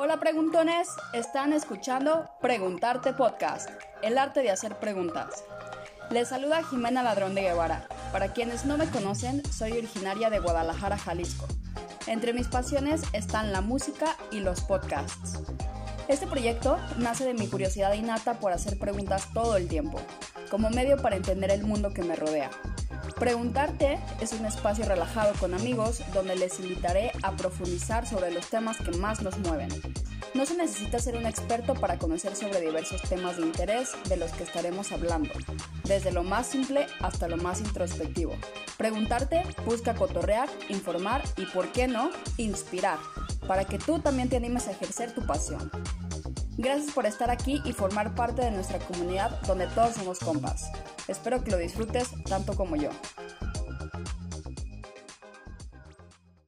Hola preguntones, están escuchando Preguntarte Podcast, el arte de hacer preguntas. Les saluda Jimena Ladrón de Guevara. Para quienes no me conocen, soy originaria de Guadalajara, Jalisco. Entre mis pasiones están la música y los podcasts. Este proyecto nace de mi curiosidad innata por hacer preguntas todo el tiempo, como medio para entender el mundo que me rodea. Preguntarte es un espacio relajado con amigos donde les invitaré a profundizar sobre los temas que más nos mueven. No se necesita ser un experto para conocer sobre diversos temas de interés de los que estaremos hablando, desde lo más simple hasta lo más introspectivo. Preguntarte busca cotorrear, informar y, por qué no, inspirar, para que tú también te animes a ejercer tu pasión. Gracias por estar aquí y formar parte de nuestra comunidad donde todos somos compas. Espero que lo disfrutes tanto como yo.